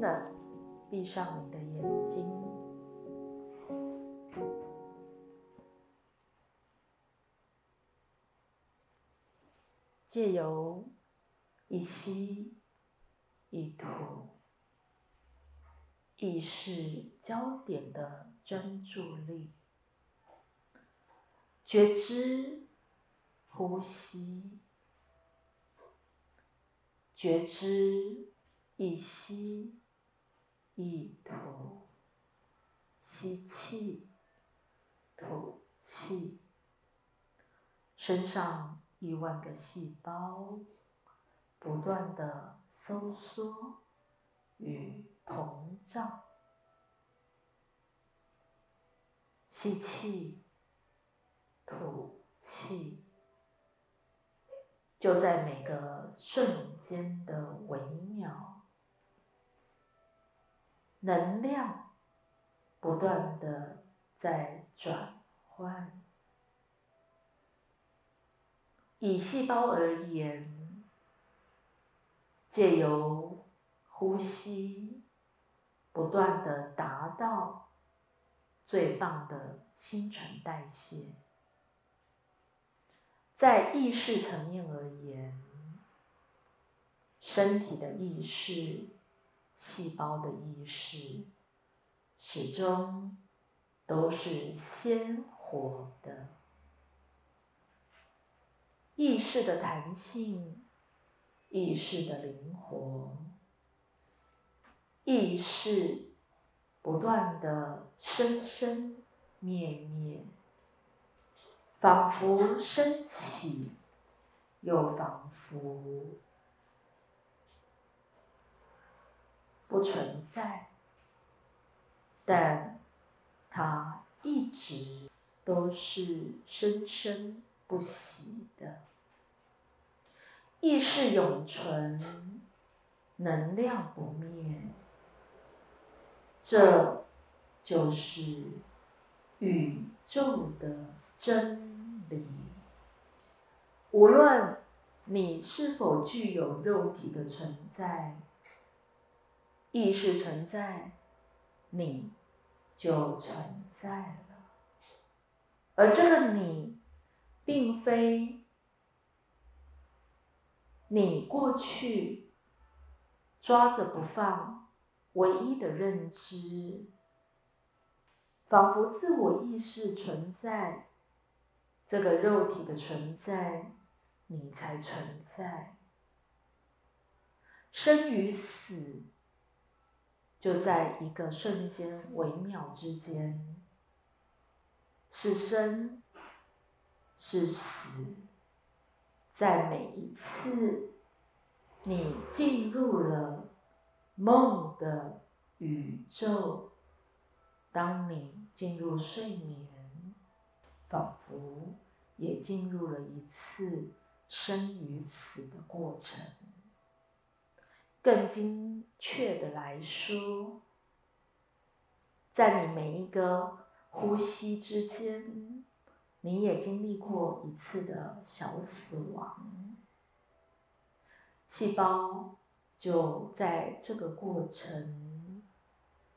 的闭上你的眼睛，借由一吸一吐，意识焦点的专注力，觉知呼吸，觉知一吸一吐，吸气，吐气，身上亿万个细胞不断的收缩与膨胀，吸气，吐气，就在每个瞬间的微秒，能量不断的在转换。以细胞而言，借由呼吸，不断的达到最棒的新陈代谢。在意识层面而言，身体的意识、细胞的意识，始终都是鲜活的。意识的弹性，意识的灵活，意识不断的生生灭灭，仿佛升起，又仿佛不存在，但它一直都是生生不息的。意识永存，能量不灭，这就是宇宙的真理。无论你是否具有肉体的存在，意识存在，你就存在了。而这个你，并非。你过去抓着不放，唯一的认知，仿佛自我意识存在，这个肉体的存在，你才存在。生与死，就在一个瞬间、微妙之间，是生，是死。在每一次你进入了梦的宇宙，当你进入睡眠，仿佛也进入了一次生与死的过程。更精确的来说，在你每一个呼吸之间。你也经历过一次的小死亡，细胞就在这个过程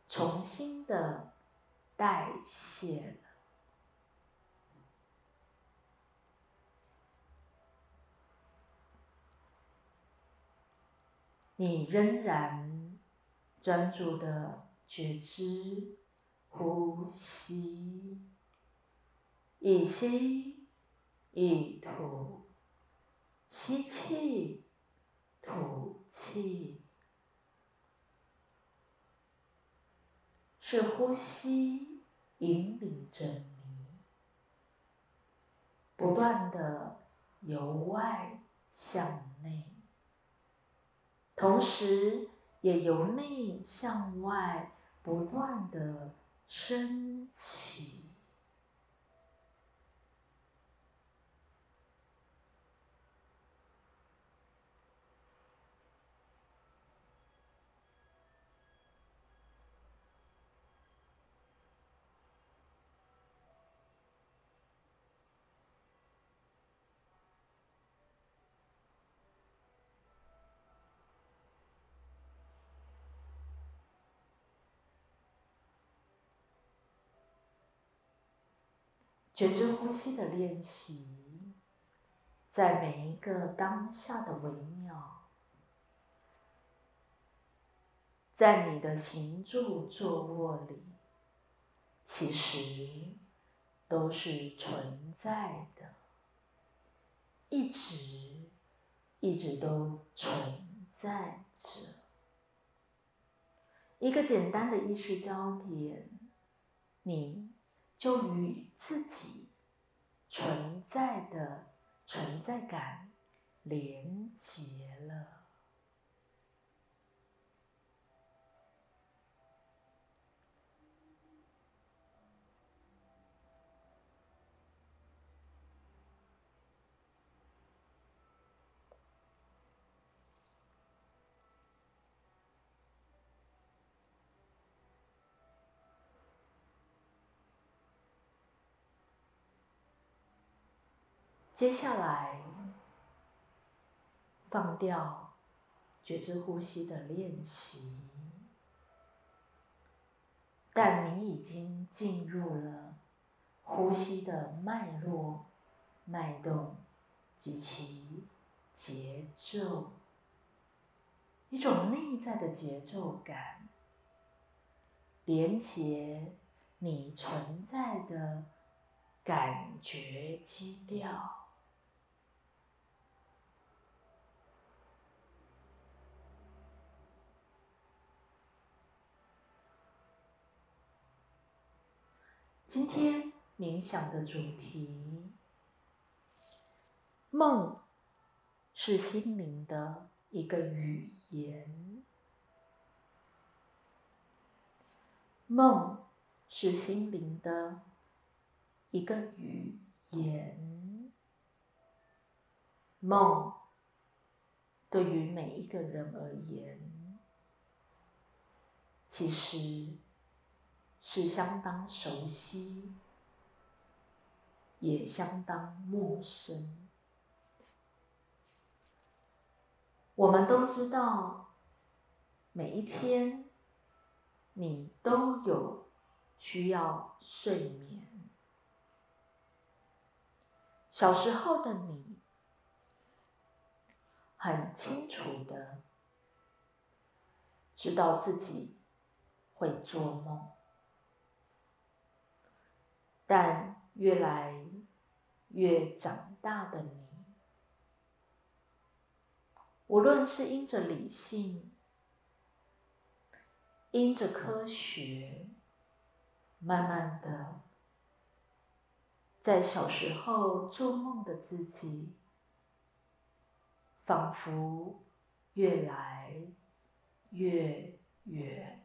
重新的代谢了。你仍然专注的觉知呼吸。一吸一吐，吸气，吐气，是呼吸引领着你，不断的由外向内，同时也由内向外不断的升起。觉知呼吸的练习，在每一个当下的微妙，在你的行住坐卧里，其实都是存在的，一直一直都存在着。一个简单的意识焦点，你。就与自己存在的存在感连接了。接下来，放掉觉知呼吸的练习，但你已经进入了呼吸的脉络、脉动及其节奏，一种内在的节奏感，连接你存在的感觉基调。今天冥想的主题，梦是心灵的一个语言。梦是心灵的一个语言。梦对于每一个人而言，其实。是相当熟悉，也相当陌生。我们都知道，每一天你都有需要睡眠。小时候的你，很清楚的知道自己会做梦。但越来越长大的你，无论是因着理性，因着科学，慢慢的，在小时候做梦的自己，仿佛越来越远。